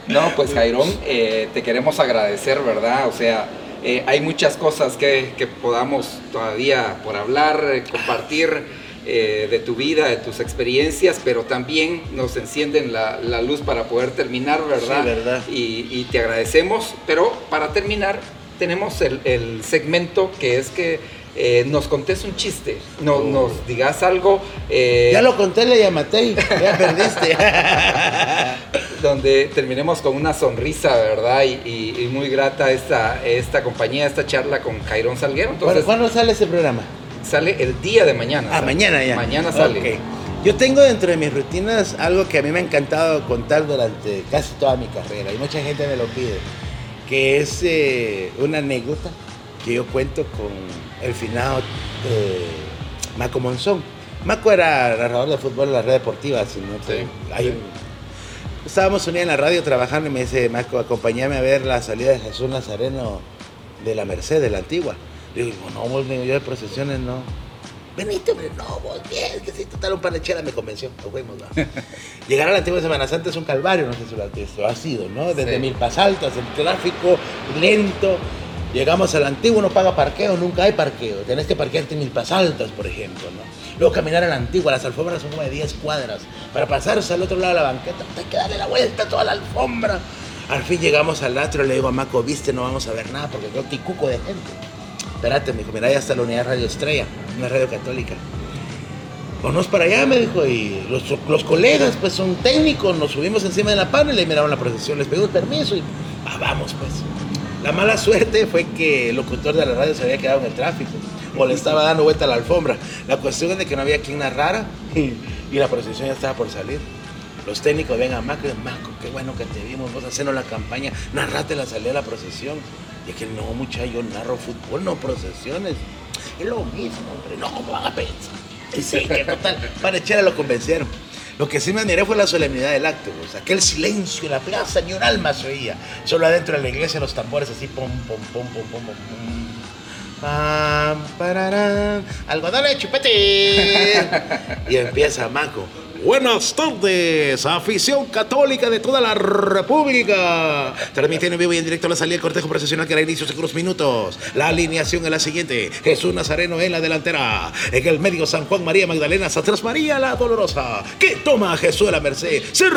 No, pues Jairón, eh, te queremos agradecer, ¿verdad? O sea, eh, hay muchas cosas que, que podamos todavía por hablar, eh, compartir eh, de tu vida, de tus experiencias, pero también nos encienden la, la luz para poder terminar, ¿verdad? Sí, verdad. Y, y te agradecemos, pero para terminar tenemos el, el segmento que es que eh, nos contés un chiste, no, Oh. nos digas algo. eh, Ya lo conté, le llamaste. Ya perdiste. [laughs] donde terminemos con una sonrisa, ¿verdad? Y, y- y muy grata esta, esta compañía, esta charla con Jairón Salguero. Entonces, ¿Cuándo sale ese programa? sale el día de mañana. Ah, sale. mañana ya. Mañana sale. Ok. Yo tengo dentro de mis rutinas algo que a mí me ha encantado contar durante casi toda mi carrera y mucha gente me lo pide, que es eh, una anécdota que yo cuento con el finado eh, Maco Monzón. Maco era narrador de fútbol en la red deportiva, si no te- Sí, hay sí. Estábamos un día en la radio trabajando y me dice, Maco, acompáñame a ver la salida de Jesús Nazareno de la Merced, de la antigua. Le digo, no, vos, yo de procesiones no. Venite, hombre, no, vos bien, que si total un par de chelas me convenció. Fuimos, ¿no? [laughs] Llegar a la antigua Semana Santa es un calvario, no sé si lo ha sido, ¿no? Desde Sí. Milpas Altas, el tráfico lento. Llegamos al antiguo, no paga parqueo, nunca hay parqueo. Tenés que parquearte en Milpas Altas, por ejemplo, ¿no? Luego caminar a la antigua, las alfombras son como de 10 cuadras. Para pasarse al otro lado de la banqueta, hay que darle la vuelta a toda la alfombra. Al fin llegamos al atrio, le digo a Maco, viste, no vamos a ver nada porque creo que hay cuco de gente. Espérate, me dijo, mira, ya está la unidad Radio Estrella, una radio católica. Vamos para allá, me dijo, y los, los colegas, pues son técnicos, nos subimos encima de la panel y miraron la procesión, les pedimos permiso y ah, vamos, pues. La mala suerte fue que el locutor de la radio se había quedado en el tráfico o le estaba dando vuelta a la alfombra. La cuestión es de que no había quien narrara [laughs] y, la procesión ya estaba por salir. Los técnicos ven a dicen, Maco, qué bueno que te vimos, vos haciendo la campaña, narrate la salida de la procesión. Y es que no, muchacho, yo narro fútbol, no procesiones. Es lo mismo, hombre, no, ¿cómo van a pensar? Y sí, que total, para echar lo convencieron. Lo que sí me admiré fue la solemnidad del acto, o sea, aquel silencio en la plaza, ni un alma se oía. Solo adentro de la iglesia los tambores así, pum, pum, pum, pum, pum, pum. pum. Pam, pararán, algodón de chupete. [laughs] y empieza Maco. Buenas tardes, afición católica de toda la República. Transmitiendo en vivo y en directo la salida del cortejo procesional que hará inicio en unos minutos. La alineación es la siguiente: Jesús Nazareno en la delantera. En el medio, San Juan María Magdalena, atrás María la Dolorosa. Que toma a Jesús de la Merced. Ser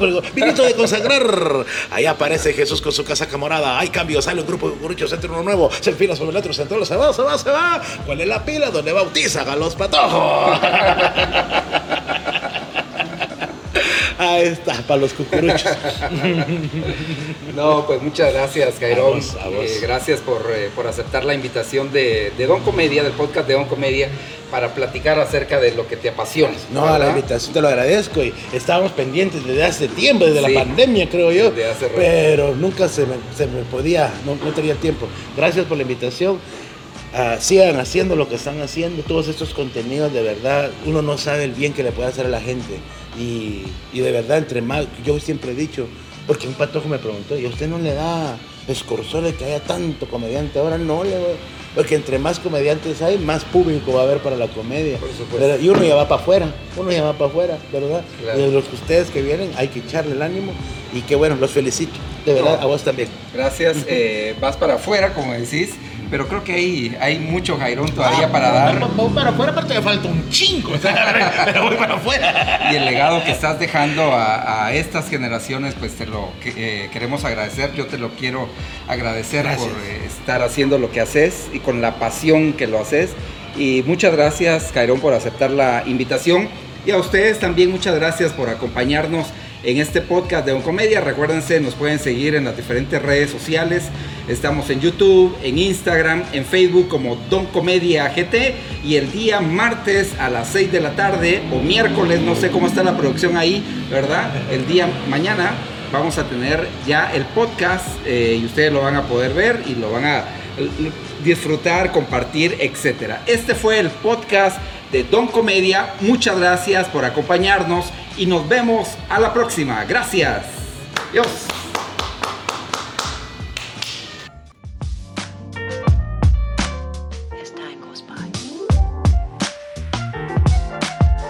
el vinito de consagrar. Ahí aparece Jesús con su casaca morada. Hay cambios, sale un grupo de curuchos, entra uno nuevo. Se enfila sobre el otro, se entró, se va, se va, se va. ¿Cuál es la pila donde bautizan a los patojos? [laughs] [laughs] Ahí está, para los cucuruchos. [laughs] No, pues muchas gracias, Jairón. A vos, a vos. Eh, gracias por, eh, por aceptar la invitación de, de Don Comedia, del podcast de Don Comedia, para platicar acerca de lo que te apasiona. No, la invitación te lo agradezco y estábamos pendientes desde hace tiempo, desde Sí, la pandemia creo yo, desde hace rato. pero nunca se me, se me podía, no, no tenía tiempo. Gracias por la invitación. Ah, sigan haciendo lo que están haciendo, todos estos contenidos, de verdad, uno no sabe el bien que le puede hacer a la gente. Y, y de verdad, entre más, yo siempre he dicho, porque un patojo me preguntó, ¿y a usted no le da escorzor de que haya tanto comediante ahora? No, le doy. porque entre más comediantes hay, más público va a haber para la comedia. Y uno ya va para afuera, uno ya va para afuera, ¿verdad? Claro. Y los que ustedes que vienen, hay que echarle el ánimo. y que bueno, los felicito. De verdad, No. a vos también. Gracias. eh, vas para afuera, como decís, pero creo que hay, hay mucho Jairón todavía para dar. Voy para afuera, aparte me falta un chingo. [laughs] pero voy para afuera. Y el legado que estás dejando a, a estas generaciones, pues te lo eh, queremos agradecer. Yo te lo quiero agradecer Gracias. por eh, estar haciendo lo que haces y con la pasión que lo haces. Y muchas gracias, Cairón, por aceptar la invitación. Y a ustedes también muchas gracias por acompañarnos en este podcast de Oncomedia. Recuérdense, nos pueden seguir en las diferentes redes sociales. Estamos en YouTube, en Instagram, en Facebook como Don Comedia GT. Y el día martes a las 6 de la tarde o miércoles, no sé cómo está la producción ahí, ¿verdad? El día mañana vamos a tener ya el podcast eh, y ustedes lo van a poder ver y lo van a disfrutar, compartir, etcétera. Este fue el podcast de Don Comedia. Muchas gracias por acompañarnos y nos vemos a la próxima. Gracias. Dios.